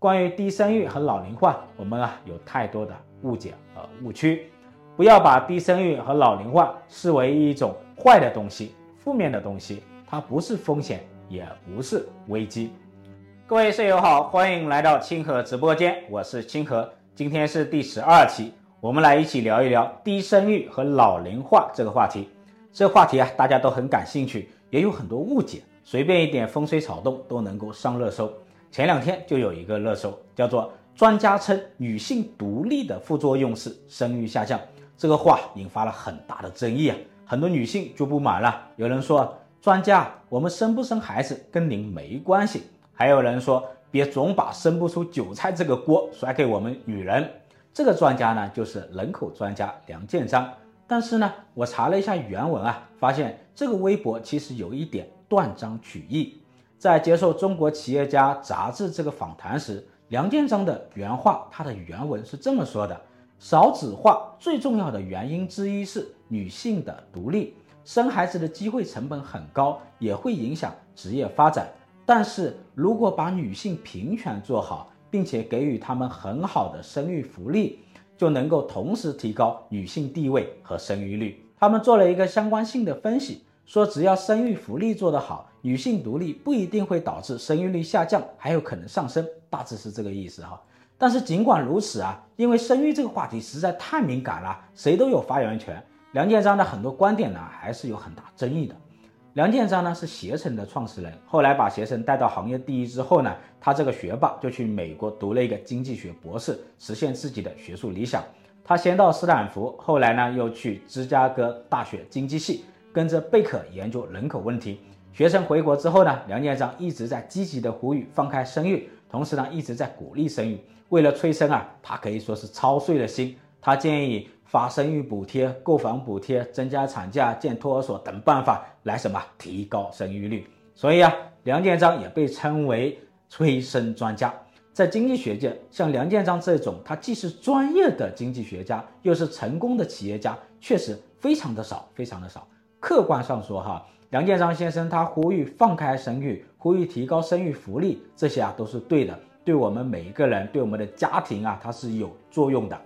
关于低生育和老龄化，我们啊有太多的误解和误区，不要把低生育和老龄化视为一种坏的东西、负面的东西，它不是风险，也不是危机。各位舍友好，欢迎来到清河直播间，我是清河，今天是第十二期，我们来一起聊一聊低生育和老龄化这个话题。这话题啊，大家都很感兴趣，也有很多误解，随便一点风吹草动都能够上热搜。前两天就有一个热搜，叫做“专家称女性独立的副作用是生育下降”，这个话引发了很大的争议啊，很多女性就不满了。有人说：“专家，我们生不生孩子跟您没关系。”还有人说：“别总把生不出韭菜这个锅甩给我们女人。”这个专家呢，就是人口专家梁建章。但是呢，我查了一下原文啊，发现这个微博其实有一点断章取义。在接受《中国企业家》杂志这个访谈时，梁建章的原话，他的原文是这么说的：少子化最重要的原因之一是女性的独立，生孩子的机会成本很高，也会影响职业发展。但是如果把女性平权做好，并且给予她们很好的生育福利，就能够同时提高女性地位和生育率。他们做了一个相关性的分析。说只要生育福利做得好，女性独立不一定会导致生育率下降，还有可能上升，大致是这个意思哈。但是尽管如此啊，因为生育这个话题实在太敏感了，谁都有发言权。梁建章的很多观点呢，还是有很大争议的。梁建章呢是携程的创始人，后来把携程带到行业第一之后呢，他这个学霸就去美国读了一个经济学博士，实现自己的学术理想。他先到斯坦福，后来呢又去芝加哥大学经济系。跟着贝克研究人口问题，学生回国之后呢，梁建章一直在积极的呼吁放开生育，同时呢一直在鼓励生育。为了催生啊，他可以说是操碎了心。他建议发生育补贴、购房补贴、增加产假、建托儿所等办法来什么提高生育率。所以啊，梁建章也被称为催生专家。在经济学界，像梁建章这种，他既是专业的经济学家，又是成功的企业家，确实非常的少，非常的少。客观上说，哈，梁建章先生他呼吁放开生育，呼吁提高生育福利，这些啊都是对的，对我们每一个人，对我们的家庭啊，它是有作用的。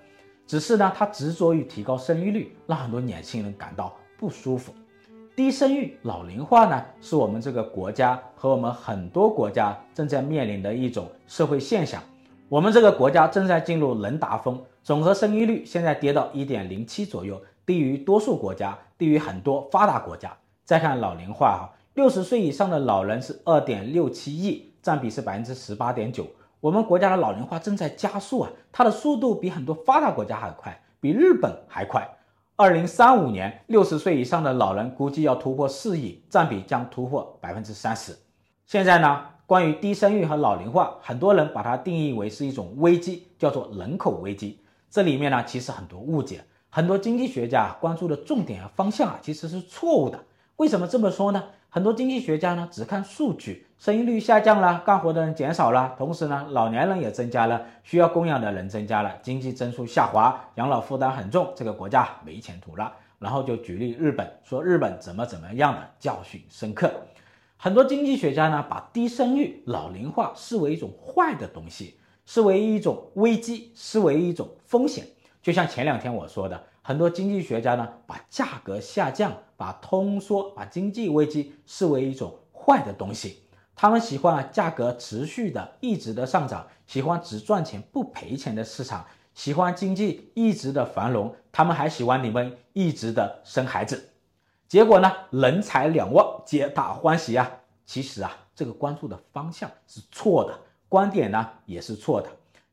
只是呢，他执着于提高生育率，让很多年轻人感到不舒服。低生育、老龄化呢，是我们这个国家和我们很多国家正在面临的一种社会现象。我们这个国家正在进入人达峰，总和生育率现在跌到一点零七左右。低于多数国家，低于很多发达国家。再看老龄化哈，六十岁以上的老人是二点六七亿，占比是百分之十八点九。我们国家的老龄化正在加速啊，它的速度比很多发达国家还快，比日本还快。二零三五年，六十岁以上的老人估计要突破四亿，占比将突破百分之三十。现在呢，关于低生育和老龄化，很多人把它定义为是一种危机，叫做人口危机。这里面呢，其实很多误解。很多经济学家关注的重点和方向啊，其实是错误的。为什么这么说呢？很多经济学家呢，只看数据，生育率下降了，干活的人减少了，同时呢，老年人也增加了，需要供养的人增加了，经济增速下滑，养老负担很重，这个国家没前途了。然后就举例日本，说日本怎么怎么样的，教训深刻。很多经济学家呢，把低生育、老龄化视为一种坏的东西，视为一种危机，视为一种风险。就像前两天我说的，很多经济学家呢，把价格下降、把通缩、把经济危机视为一种坏的东西。他们喜欢啊价格持续的、一直的上涨，喜欢只赚钱不赔钱的市场，喜欢经济一直的繁荣。他们还喜欢你们一直的生孩子。结果呢，人财两旺，皆大欢喜啊！其实啊，这个关注的方向是错的，观点呢也是错的。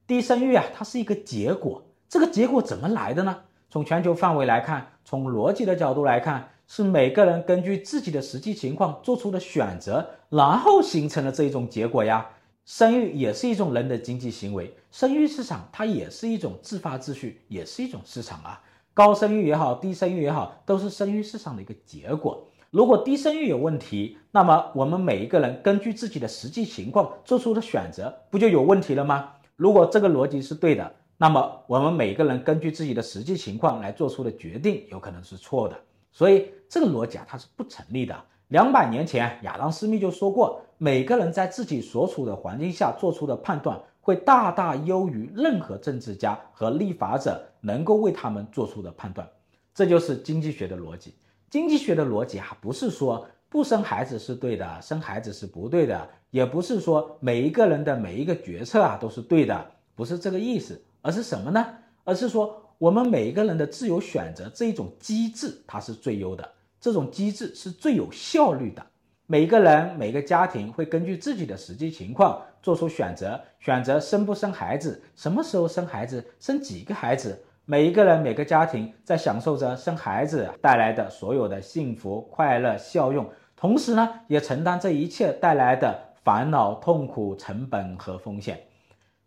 低生育啊，它是一个结果。这个结果怎么来的呢？从全球范围来看，从逻辑的角度来看，是每个人根据自己的实际情况做出的选择，然后形成了这一种结果呀。生育也是一种人的经济行为，生育市场它也是一种自发秩序，也是一种市场啊。高生育也好，低生育也好，都是生育市场的一个结果。如果低生育有问题，那么我们每一个人根据自己的实际情况做出的选择，不就有问题了吗？如果这个逻辑是对的。那么我们每一个人根据自己的实际情况来做出的决定，有可能是错的，所以这个逻辑啊，它是不成立的。两百年前，亚当·斯密就说过，每个人在自己所处的环境下做出的判断，会大大优于任何政治家和立法者能够为他们做出的判断。这就是经济学的逻辑。经济学的逻辑啊，不是说不生孩子是对的，生孩子是不对的，也不是说每一个人的每一个决策啊都是对的，不是这个意思，而是什么呢？而是说我们每一个人的自由选择这一种机制，它是最优的，这种机制是最有效率的。每个人、每个家庭会根据自己的实际情况做出选择，选择生不生孩子，什么时候生孩子，生几个孩子。每一个人、每个家庭在享受着生孩子带来的所有的幸福、快乐、效用，同时呢，也承担这一切带来的烦恼、痛苦、成本和风险。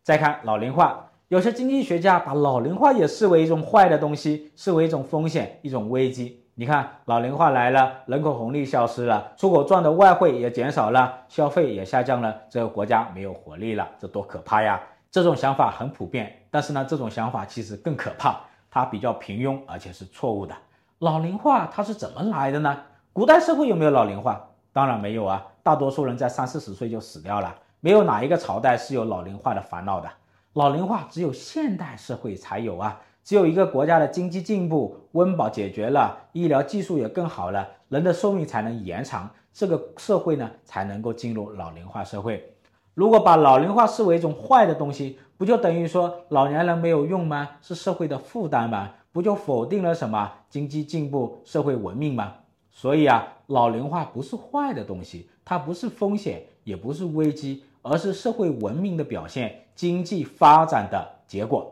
再看老龄化，有些经济学家把老龄化也视为一种坏的东西，视为一种风险、一种危机。你看，老龄化来了，人口红利消失了，出口赚的外汇也减少了，消费也下降了，这个国家没有活力了，这多可怕呀！这种想法很普遍，但是呢，这种想法其实更可怕，它比较平庸，而且是错误的。老龄化它是怎么来的呢？古代社会有没有老龄化？当然没有啊，大多数人在三四十岁就死掉了，没有哪一个朝代是有老龄化的烦恼的。老龄化只有现代社会才有啊。只有一个国家的经济进步，温饱解决了，医疗技术也更好了，人的寿命才能延长，这个社会呢才能够进入老龄化社会。如果把老龄化视为一种坏的东西，不就等于说老年人没有用吗？是社会的负担吗？不就否定了什么经济进步、社会文明吗？所以啊，老龄化不是坏的东西，它不是风险，也不是危机，而是社会文明的表现，经济发展的结果。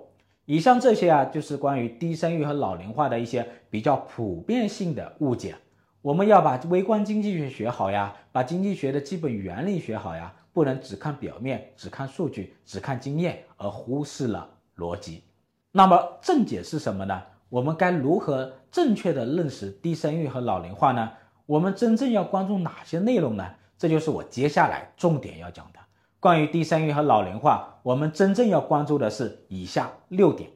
以上这些啊，就是关于低生育和老龄化的一些比较普遍性的误解。我们要把微观经济学学好呀，把经济学的基本原理学好呀，不能只看表面，只看数据，只看经验，而忽视了逻辑。那么正解是什么呢？我们该如何正确地认识低生育和老龄化呢？我们真正要关注哪些内容呢？这就是我接下来重点要讲的。关于低生育和老龄化，我们真正要关注的是以下六点。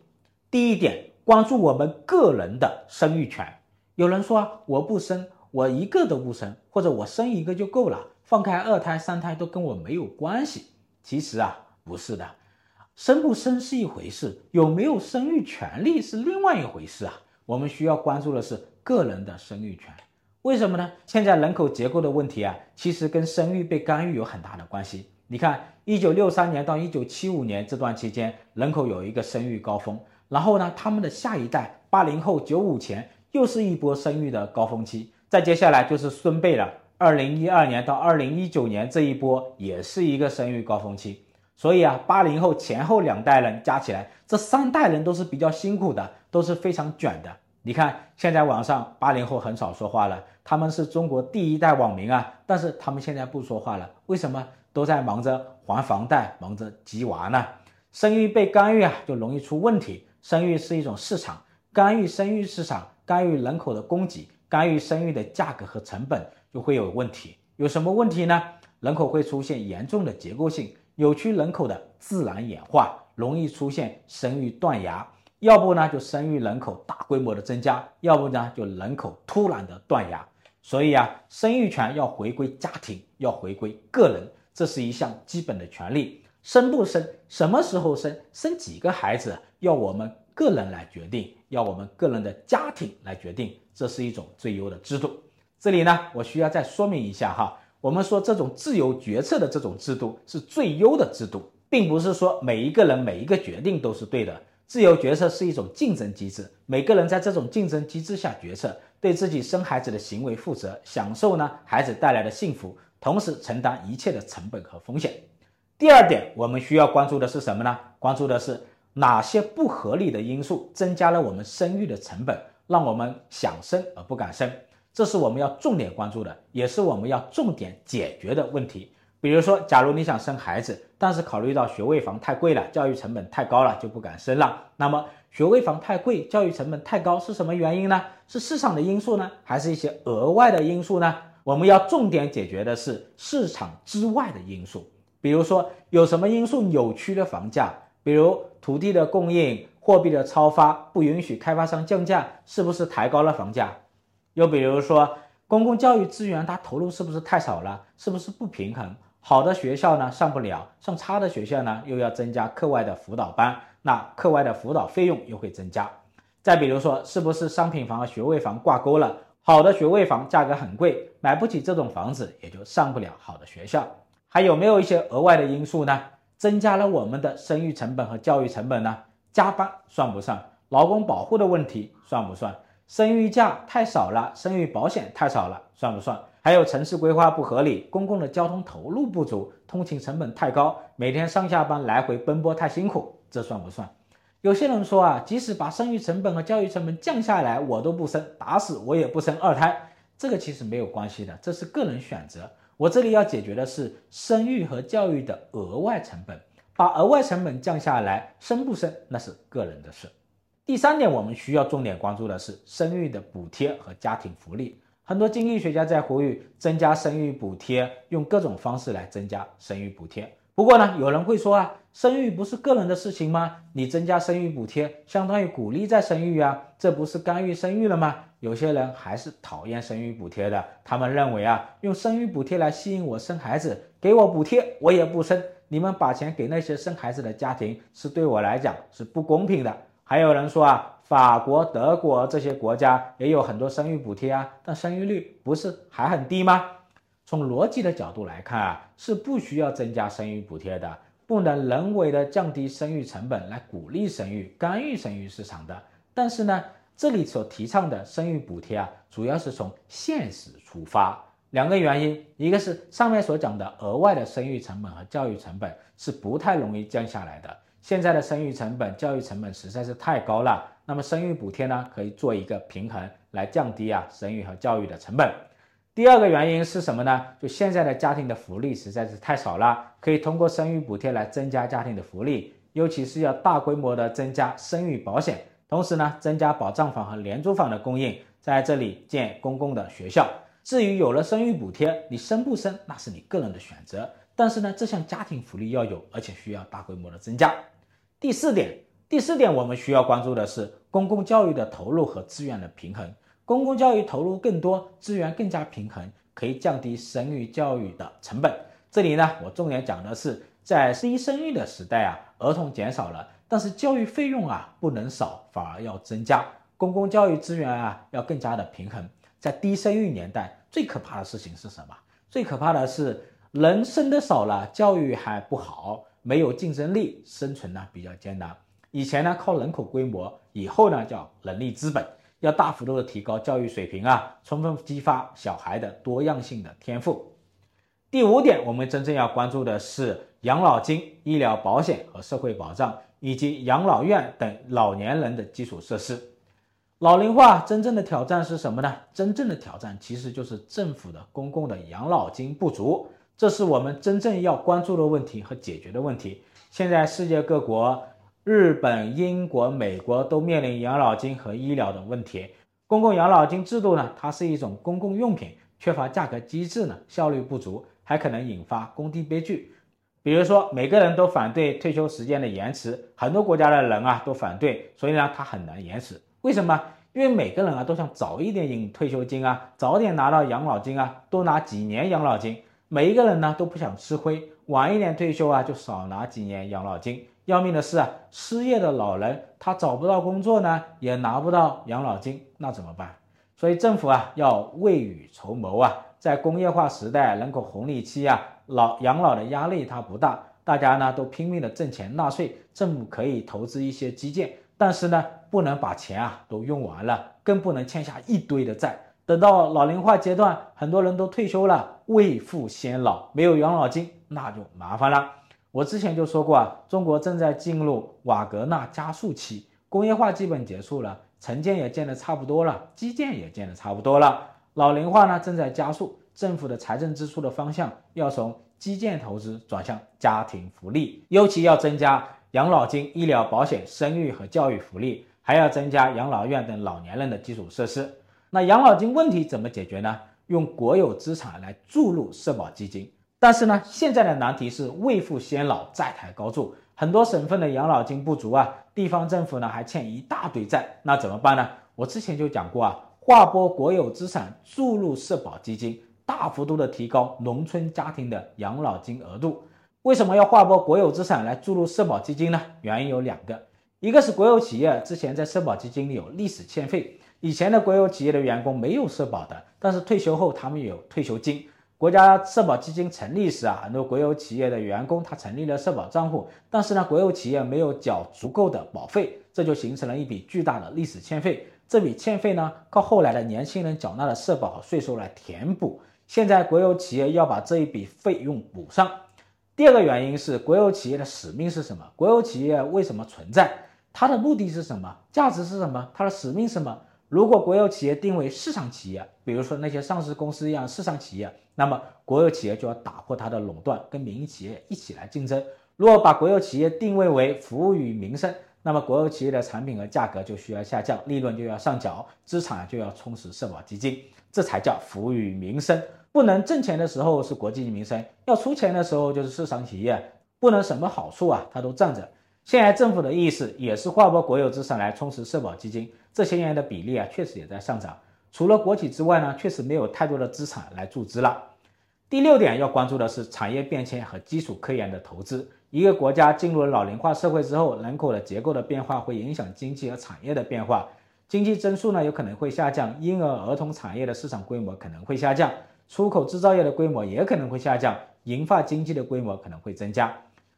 第一点，关注我们个人的生育权。有人说啊我不生，我一个都不生，或者我生一个就够了，放开二胎、三胎都跟我没有关系。其实啊，不是的，生不生是一回事，有没有生育权利是另外一回事啊。我们需要关注的是个人的生育权。为什么呢？现在人口结构的问题啊，其实跟生育被干预有很大的关系。你看，一九六三年到一九七五年这段期间，人口有一个生育高峰，然后呢，他们的下一代八零后、九五前又是一波生育的高峰期，再接下来就是孙辈了。二零一二年到二零一九年这一波也是一个生育高峰期，所以啊，八零后前后两代人加起来，这三代人都是比较辛苦的，都是非常卷的。你看，现在网上八零后很少说话了，他们是中国第一代网民啊，但是他们现在不说话了，为什么？都在忙着还房贷，忙着急娃呢。生育被干预啊，就容易出问题。生育是一种市场，干预生育市场，干预人口的供给，干预生育的价格和成本，就会有问题。有什么问题呢？人口会出现严重的结构性扭曲，人口的自然演化，容易出现生育断崖。要不呢，就生育人口大规模的增加；要不呢，就人口突然的断崖。所以啊，生育权要回归家庭，要回归个人。这是一项基本的权利，生不生，什么时候生，生几个孩子，要我们个人来决定，要我们个人的家庭来决定，这是一种最优的制度。这里呢，我需要再说明一下哈，我们说这种自由决策的这种制度是最优的制度，并不是说每一个人每一个决定都是对的。自由决策是一种竞争机制，每个人在这种竞争机制下决策，对自己生孩子的行为负责，享受呢孩子带来的幸福。同时承担一切的成本和风险。第二点，我们需要关注的是什么呢？关注的是哪些不合理的因素增加了我们生育的成本，让我们想生而不敢生。这是我们要重点关注的，也是我们要重点解决的问题。比如说，假如你想生孩子，但是考虑到学位房太贵了，教育成本太高了，就不敢生了。那么，学位房太贵，教育成本太高是什么原因呢？是市场的因素呢，还是一些额外的因素呢？我们要重点解决的是市场之外的因素，比如说有什么因素扭曲了房价，比如土地的供应、货币的超发不允许开发商降价，是不是抬高了房价？又比如说公共教育资源它投入是不是太少了，是不是不平衡？好的学校呢上不了，上差的学校呢又要增加课外的辅导班，那课外的辅导费用又会增加。再比如说，是不是商品房和学位房挂钩了？好的学位房价格很贵，买不起这种房子，也就上不了好的学校。还有没有一些额外的因素呢？增加了我们的生育成本和教育成本呢？加班算不算？劳工保护的问题算不算？生育假太少了，生育保险太少了，算不算？还有城市规划不合理，公共的交通投入不足，通勤成本太高，每天上下班来回奔波太辛苦，这算不算？有些人说啊，即使把生育成本和教育成本降下来，我都不生，打死我也不生二胎。这个其实没有关系的，这是个人选择。我这里要解决的是生育和教育的额外成本，把额外成本降下来，生不生那是个人的事。第三点，我们需要重点关注的是生育的补贴和家庭福利。很多经济学家在呼吁增加生育补贴，用各种方式来增加生育补贴。不过呢，有人会说啊，生育不是个人的事情吗？你增加生育补贴，相当于鼓励再生育啊，这不是干预生育了吗？有些人还是讨厌生育补贴的，他们认为啊，用生育补贴来吸引我生孩子，给我补贴，我也不生。你们把钱给那些生孩子的家庭，是对我来讲是不公平的。还有人说啊，法国、德国这些国家也有很多生育补贴啊，但生育率不是还很低吗？从逻辑的角度来看啊，是不需要增加生育补贴的，不能人为的降低生育成本来鼓励生育、干预生育市场的。但是呢，这里所提倡的生育补贴啊，主要是从现实出发，两个原因，一个是上面所讲的额外的生育成本和教育成本是不太容易降下来的，现在的生育成本、教育成本实在是太高了，那么生育补贴呢，可以做一个平衡来降低啊生育和教育的成本。第二个原因是什么呢？就现在的家庭的福利实在是太少了，可以通过生育补贴来增加家庭的福利，尤其是要大规模的增加生育保险，同时呢，增加保障房和廉租房的供应，在这里建公共的学校。至于有了生育补贴，你生不生那是你个人的选择，但是呢，这项家庭福利要有，而且需要大规模的增加。第四点，第四点我们需要关注的是公共教育的投入和资源的平衡。公共教育投入更多，资源更加平衡，可以降低生育教育的成本。这里呢，我重点讲的是，在低生育的时代啊，儿童减少了，但是教育费用啊不能少，反而要增加。公共教育资源啊要更加的平衡。在低生育年代，最可怕的事情是什么？最可怕的是人生的少了，教育还不好，没有竞争力，生存呢比较艰难。以前呢靠人口规模，以后呢叫人力资本。要大幅度的提高教育水平啊，充分激发小孩的多样性的天赋。第五点，我们真正要关注的是养老金、医疗保险和社会保障，以及养老院等老年人的基础设施。老龄化真正的挑战是什么呢？真正的挑战其实就是政府的公共的养老金不足，这是我们真正要关注的问题和解决的问题。现在世界各国。日本、英国、美国都面临养老金和医疗的问题。公共养老金制度呢，它是一种公共用品，缺乏价格机制呢，效率不足，还可能引发公地悲剧。比如说，每个人都反对退休时间的延迟，很多国家的人啊都反对，所以呢，它很难延迟。为什么？因为每个人啊都想早一点领退休金啊，早点拿到养老金啊，多拿几年养老金。每一个人呢都不想吃亏，晚一点退休啊，就少拿几年养老金。要命的是啊，失业的老人他找不到工作呢，也拿不到养老金，那怎么办？所以政府啊要未雨绸缪啊，在工业化时代、人口红利期啊，老养老的压力它不大，大家呢都拼命的挣钱纳税，政府可以投资一些基建，但是呢不能把钱啊都用完了，更不能欠下一堆的债，等到老龄化阶段，很多人都退休了，未富先老，没有养老金，那就麻烦了。我之前就说过啊，中国正在进入瓦格纳加速期，工业化基本结束了，城建也建得差不多了，基建也建得差不多了，老龄化呢正在加速，政府的财政支出的方向要从基建投资转向家庭福利，尤其要增加养老金、医疗保险、生育和教育福利，还要增加养老院等老年人的基础设施。那养老金问题怎么解决呢？用国有资产来注入社保基金。但是呢，现在的难题是未富先老，债台高筑，很多省份的养老金不足啊，地方政府呢还欠一大堆债，那怎么办呢？我之前就讲过啊，划拨国有资产注入社保基金，大幅度的提高农村家庭的养老金额度。为什么要划拨国有资产来注入社保基金呢？原因有两个，一个是国有企业之前在社保基金里有历史欠费，以前的国有企业的员工没有社保的，但是退休后他们有退休金。国家社保基金成立时啊，很多国有企业的员工他成立了社保账户，但是呢，国有企业没有缴足够的保费，这就形成了一笔巨大的历史欠费。这笔欠费呢，靠后来的年轻人缴纳的社保和税收来填补。现在国有企业要把这一笔费用补上。第二个原因是国有企业的使命是什么？国有企业为什么存在？它的目的是什么？价值是什么？它的使命是什么？如果国有企业定为市场企业，比如说那些上市公司一样市场企业，那么国有企业就要打破它的垄断，跟民营企业一起来竞争。如果把国有企业定位为服务于民生，那么国有企业的产品和价格就需要下降，利润就要上缴，资产就要充实社保基金，这才叫服务于民生。不能挣钱的时候是国计民生，要出钱的时候就是市场企业，不能什么好处啊，它都占着。现在政府的意思也是划拨国有资产来充实社保基金，这些年的比例啊确实也在上涨。除了国企之外呢，确实没有太多的资产来注资了。第六点要关注的是产业变迁和基础科研的投资。一个国家进入了老龄化社会之后，人口的结构的变化会影响经济和产业的变化，经济增速呢有可能会下降，婴儿儿童产业的市场规模可能会下降。出口制造业的规模也可能会下降，银发经济的规模可能会增加。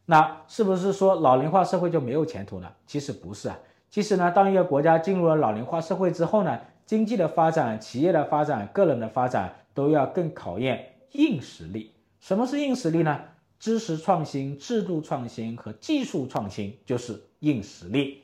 那是不是说老龄化社会就没有前途呢？其实不是啊。其实呢，当一个国家进入了老龄化社会之后呢，经济的发展、企业的发展、个人的发展都要更考验硬实力。什么是硬实力呢？知识创新、制度创新和技术创新就是硬实力。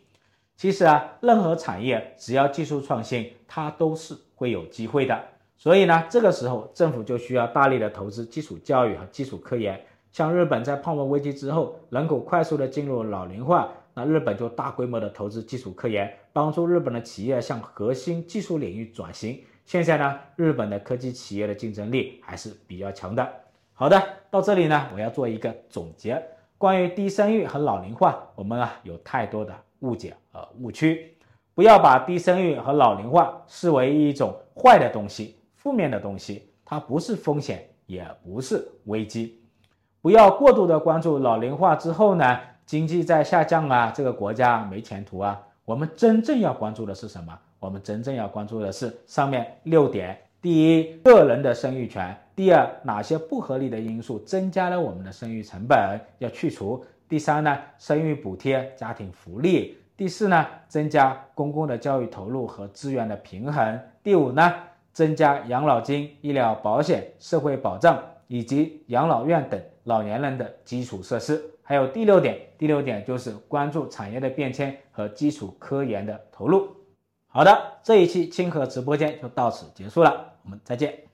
其实啊，任何产业只要技术创新，它都是会有机会的。所以呢，这个时候政府就需要大力的投资基础教育和基础科研。像日本在泡沫危机之后，人口快速的进入老龄化，那日本就大规模的投资基础科研，帮助日本的企业向核心技术领域转型。现在呢，日本的科技企业的竞争力还是比较强的。好的，到这里呢，我要做一个总结。关于低生育和老龄化，我们啊有太多的误解和误区，不要把低生育和老龄化视为一种坏的东西。负面的东西，它不是风险，也不是危机。不要过度的关注老龄化之后呢，经济在下降啊，这个国家没前途啊。我们真正要关注的是什么？我们真正要关注的是上面六点：第一，个人的生育权；第二，哪些不合理的因素增加了我们的生育成本，要去除；第三呢，生育补贴、家庭福利；第四呢，增加公共的教育投入和资源的平衡；第五呢，增加养老金、医疗保险、社会保障以及养老院等老年人的基础设施。还有第六点，第六点就是关注产业的变迁和基础科研的投入。好的，这一期清河直播间就到此结束了，我们再见。